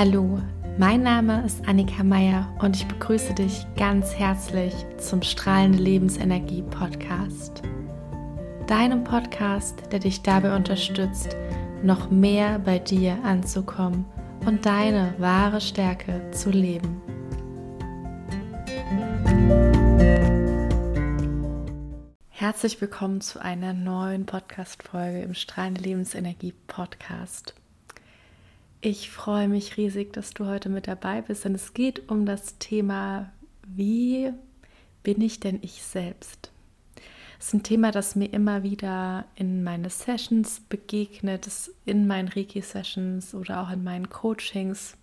Hallo, mein Name ist Annika Meier und ich begrüße dich ganz herzlich zum Strahlende Lebensenergie Podcast. Deinem Podcast, der dich dabei unterstützt, noch mehr bei dir anzukommen und deine wahre Stärke zu leben. Herzlich willkommen zu einer neuen Podcast-Folge im Strahlende Lebensenergie Podcast. Ich freue mich riesig, dass du heute mit dabei bist, denn es geht um das Thema, wie bin ich denn ich selbst? Es ist ein Thema, das mir immer wieder in meine Sessions begegnet, in meinen Reiki-Sessions oder auch in meinen Coachings,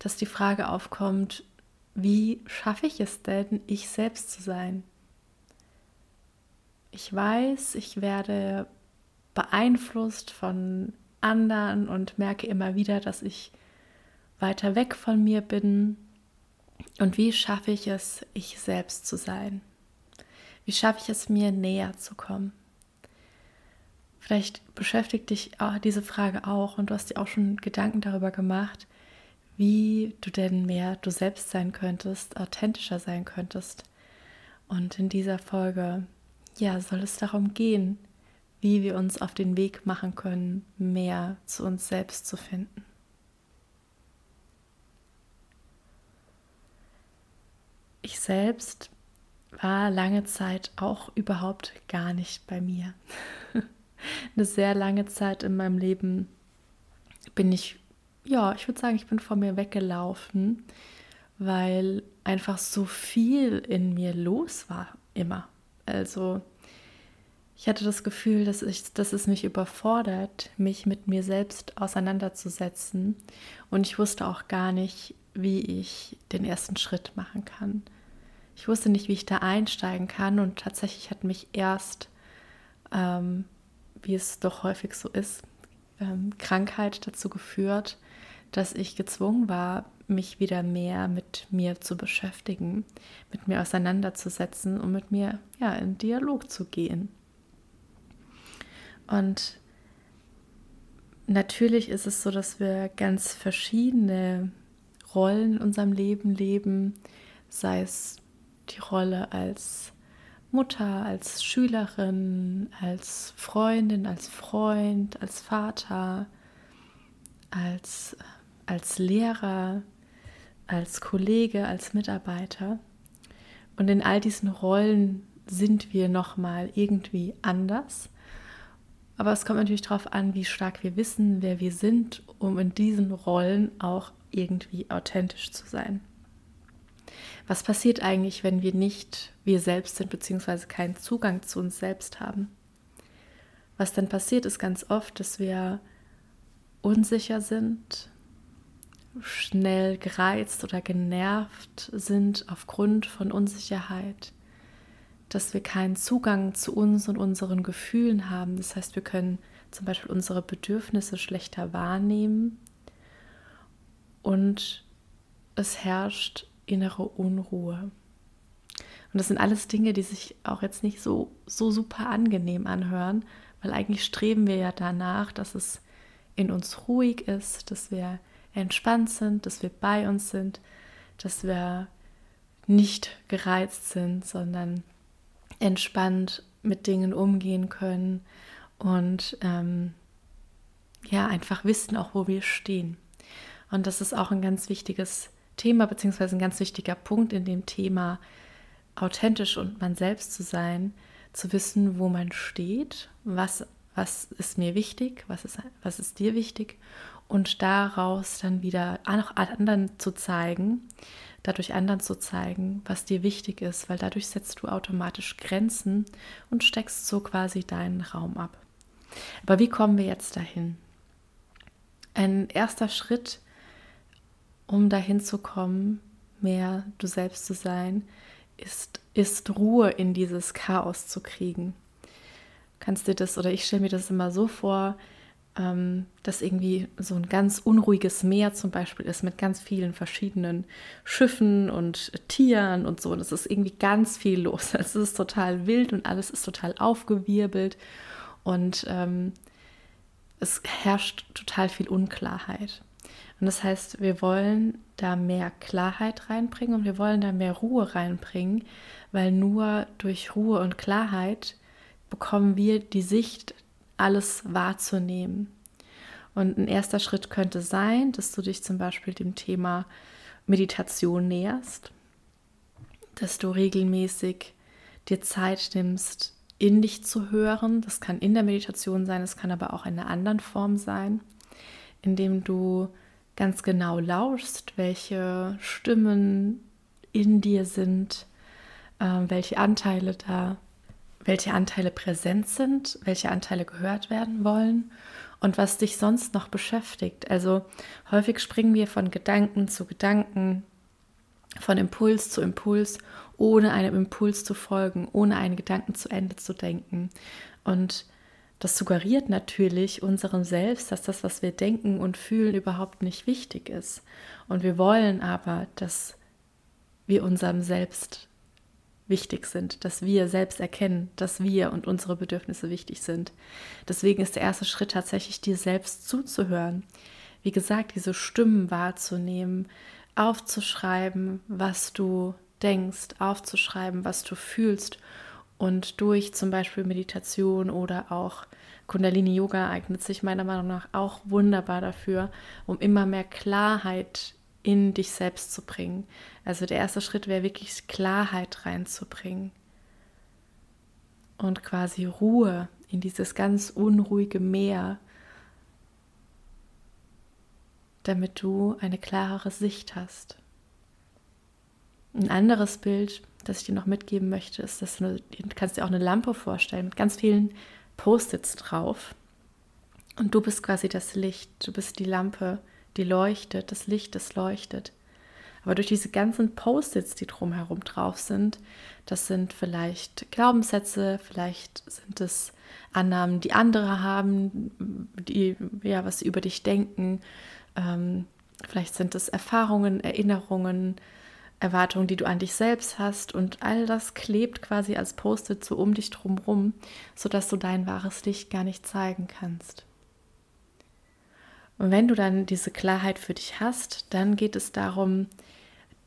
dass die Frage aufkommt, wie schaffe ich es denn, ich selbst zu sein? Ich weiß, ich werde beeinflusst von anderen und merke immer wieder, dass ich weiter weg von mir bin. Und wie schaffe ich es, ich selbst zu sein? Wie schaffe ich es, mir näher zu kommen? Vielleicht beschäftigt dich diese Frage auch und du hast dir auch schon Gedanken darüber gemacht, wie du denn mehr du selbst sein könntest, authentischer sein könntest. Und in dieser Folge, ja, soll es darum gehen, wie wir uns auf den Weg machen können, mehr zu uns selbst zu finden. Ich selbst war lange Zeit auch überhaupt gar nicht bei mir. Eine sehr lange Zeit in meinem Leben bin ich, ja, ich würde sagen, ich bin vor mir weggelaufen, weil einfach so viel in mir los war immer. Also ich hatte das Gefühl, dass, ich, dass es mich überfordert, mich mit mir selbst auseinanderzusetzen. Und ich wusste auch gar nicht, wie ich den ersten Schritt machen kann. Ich wusste nicht, wie ich da einsteigen kann. Und tatsächlich hat mich erst, ähm, wie es doch häufig so ist, ähm, Krankheit dazu geführt, dass ich gezwungen war, mich wieder mehr mit mir zu beschäftigen, mit mir auseinanderzusetzen und mit mir ja in Dialog zu gehen. Und natürlich ist es so, dass wir ganz verschiedene Rollen in unserem Leben leben, sei es die Rolle als Mutter, als Schülerin, als Freundin, als Freund, als Vater, als, als Lehrer, als Kollege, als Mitarbeiter. Und in all diesen Rollen sind wir nochmal irgendwie anders. Aber es kommt natürlich darauf an, wie stark wir wissen, wer wir sind, um in diesen Rollen auch irgendwie authentisch zu sein. Was passiert eigentlich, wenn wir nicht wir selbst sind, beziehungsweise keinen Zugang zu uns selbst haben? Was dann passiert, ist ganz oft, dass wir unsicher sind, schnell gereizt oder genervt sind aufgrund von Unsicherheit, dass wir keinen Zugang zu uns und unseren Gefühlen haben. Das heißt, wir können zum Beispiel unsere Bedürfnisse schlechter wahrnehmen und es herrscht innere Unruhe. Und das sind alles Dinge, die sich auch jetzt nicht so, so super angenehm anhören, weil eigentlich streben wir ja danach, dass es in uns ruhig ist, dass wir entspannt sind, dass wir bei uns sind, dass wir nicht gereizt sind, sondern entspannt mit Dingen umgehen können und ähm, ja, einfach wissen auch, wo wir stehen. Und das ist auch ein ganz wichtiges Thema, beziehungsweise ein ganz wichtiger Punkt in dem Thema, authentisch und man selbst zu sein, zu wissen, wo man steht, was, was ist mir wichtig, was ist, was ist dir wichtig und daraus dann wieder auch anderen zu zeigen, dadurch anderen zu zeigen, was dir wichtig ist, weil dadurch setzt du automatisch Grenzen und steckst so quasi deinen Raum ab. Aber wie kommen wir jetzt dahin? Ein erster Schritt, um dahin zu kommen, mehr du selbst zu sein, ist, ist Ruhe in dieses Chaos zu kriegen. Kannst dir das, oder ich stelle mir das immer so vor, ähm, dass irgendwie so ein ganz unruhiges Meer zum Beispiel ist mit ganz vielen verschiedenen Schiffen und Tieren und so. Und es ist irgendwie ganz viel los. Es ist total wild und alles ist total aufgewirbelt und ähm, es herrscht total viel Unklarheit. Und das heißt, wir wollen da mehr Klarheit reinbringen und wir wollen da mehr Ruhe reinbringen, weil nur durch Ruhe und Klarheit bekommen wir die Sicht, alles wahrzunehmen. Und ein erster Schritt könnte sein, dass du dich zum Beispiel dem Thema Meditation näherst, dass du regelmäßig dir Zeit nimmst, in dich zu hören. Das kann in der Meditation sein, es kann aber auch in einer anderen Form sein, indem du ganz genau lauschst, welche Stimmen in dir sind, äh, welche Anteile da, welche Anteile präsent sind, welche Anteile gehört werden wollen und was dich sonst noch beschäftigt. Also häufig springen wir von Gedanken zu Gedanken, von Impuls zu Impuls, ohne einem Impuls zu folgen, ohne einen Gedanken zu Ende zu denken. Und das suggeriert natürlich unserem Selbst, dass das, was wir denken und fühlen, überhaupt nicht wichtig ist. Und wir wollen aber, dass wir unserem Selbst wichtig sind, dass wir selbst erkennen, dass wir und unsere Bedürfnisse wichtig sind. Deswegen ist der erste Schritt tatsächlich, dir selbst zuzuhören. Wie gesagt, diese Stimmen wahrzunehmen, aufzuschreiben, was du denkst, aufzuschreiben, was du fühlst und durch zum Beispiel Meditation oder auch Kundalini Yoga eignet sich meiner Meinung nach auch wunderbar dafür, um immer mehr Klarheit in dich selbst zu bringen. Also der erste Schritt wäre wirklich Klarheit reinzubringen und quasi Ruhe in dieses ganz unruhige Meer, damit du eine klarere Sicht hast. Ein anderes Bild, das ich dir noch mitgeben möchte, ist, dass du, du kannst dir auch eine Lampe vorstellen mit ganz vielen Post-its drauf. Und du bist quasi das Licht, du bist die Lampe, die leuchtet, das Licht, das leuchtet. Aber durch diese ganzen Post-its, die drumherum drauf sind, das sind vielleicht Glaubenssätze, vielleicht sind es Annahmen, die andere haben, die ja was über dich denken. Ähm, vielleicht sind es Erfahrungen, Erinnerungen, Erwartungen, die du an dich selbst hast. Und all das klebt quasi als Post-it so um dich drumherum, sodass du dein wahres Licht gar nicht zeigen kannst. Und wenn du dann diese Klarheit für dich hast, dann geht es darum,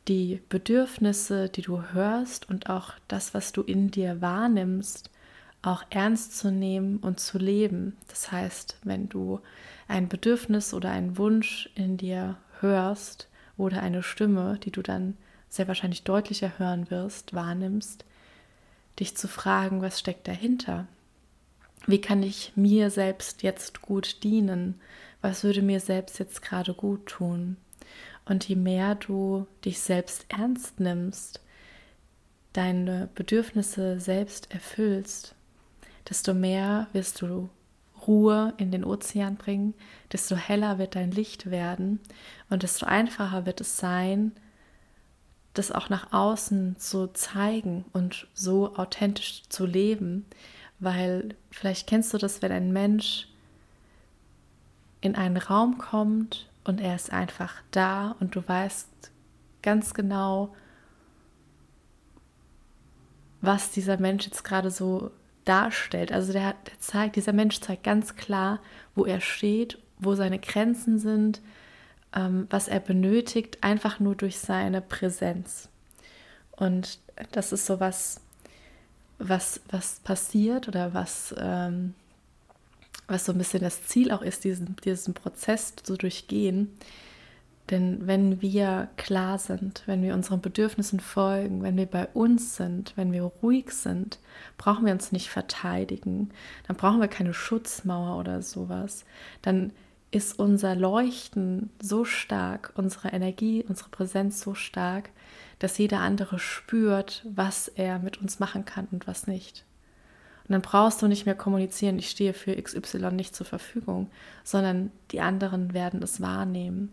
die Bedürfnisse, die du hörst und auch das, was du in dir wahrnimmst, auch ernst zu nehmen und zu leben. Das heißt, wenn du ein Bedürfnis oder einen Wunsch in dir hörst oder eine Stimme, die du dann sehr wahrscheinlich deutlicher hören wirst, wahrnimmst, dich zu fragen, was steckt dahinter? Wie kann ich mir selbst jetzt gut dienen? was würde mir selbst jetzt gerade gut tun. Und je mehr du dich selbst ernst nimmst, deine Bedürfnisse selbst erfüllst, desto mehr wirst du Ruhe in den Ozean bringen, desto heller wird dein Licht werden und desto einfacher wird es sein, das auch nach außen zu zeigen und so authentisch zu leben, weil vielleicht kennst du das, wenn ein Mensch in einen Raum kommt und er ist einfach da und du weißt ganz genau, was dieser Mensch jetzt gerade so darstellt. Also der, der, zeigt, dieser Mensch zeigt ganz klar, wo er steht, wo seine Grenzen sind, ähm, was er benötigt, einfach nur durch seine Präsenz. Und das ist so was, was, was passiert oder was ähm, was so ein bisschen das Ziel auch ist, diesen, diesen Prozess zu durchgehen. Denn wenn wir klar sind, wenn wir unseren Bedürfnissen folgen, wenn wir bei uns sind, wenn wir ruhig sind, brauchen wir uns nicht verteidigen. Dann brauchen wir keine Schutzmauer oder sowas. Dann ist unser Leuchten so stark, unsere Energie, unsere Präsenz so stark, dass jeder andere spürt, was er mit uns machen kann und was nicht. Und dann brauchst du nicht mehr kommunizieren, ich stehe für XY nicht zur Verfügung, sondern die anderen werden es wahrnehmen.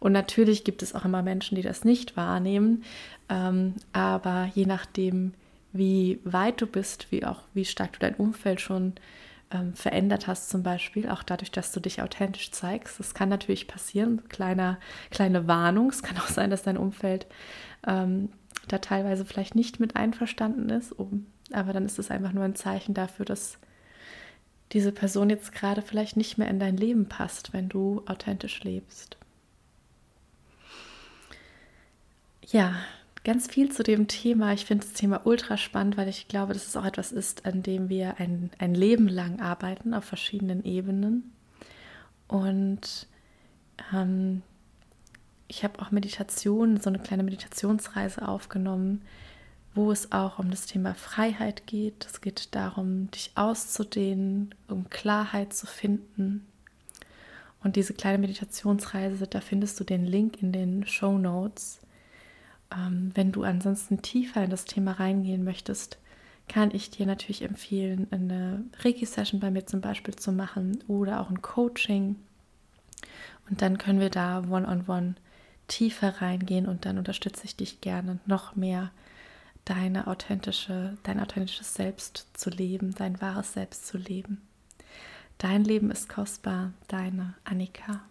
Und natürlich gibt es auch immer Menschen, die das nicht wahrnehmen, ähm, aber je nachdem, wie weit du bist, wie auch wie stark du dein Umfeld schon ähm, verändert hast, zum Beispiel, auch dadurch, dass du dich authentisch zeigst. Das kann natürlich passieren, kleiner, kleine Warnung. Es kann auch sein, dass dein Umfeld ähm, da teilweise vielleicht nicht mit einverstanden ist, um, aber dann ist es einfach nur ein Zeichen dafür, dass diese Person jetzt gerade vielleicht nicht mehr in dein Leben passt, wenn du authentisch lebst. Ja, ganz viel zu dem Thema. Ich finde das Thema ultra spannend, weil ich glaube, dass es auch etwas ist, an dem wir ein, ein Leben lang arbeiten auf verschiedenen Ebenen. Und ähm, ich habe auch Meditation, so eine kleine Meditationsreise aufgenommen, wo es auch um das Thema Freiheit geht. Es geht darum, dich auszudehnen, um Klarheit zu finden. Und diese kleine Meditationsreise, da findest du den Link in den Show Notes. Ähm, wenn du ansonsten tiefer in das Thema reingehen möchtest, kann ich dir natürlich empfehlen, eine Reiki-Session bei mir zum Beispiel zu machen oder auch ein Coaching. Und dann können wir da one-on-one -on -one tiefer reingehen und dann unterstütze ich dich gerne noch mehr deine authentische, dein authentisches Selbst zu leben, dein wahres Selbst zu leben. Dein Leben ist kostbar, deine Annika.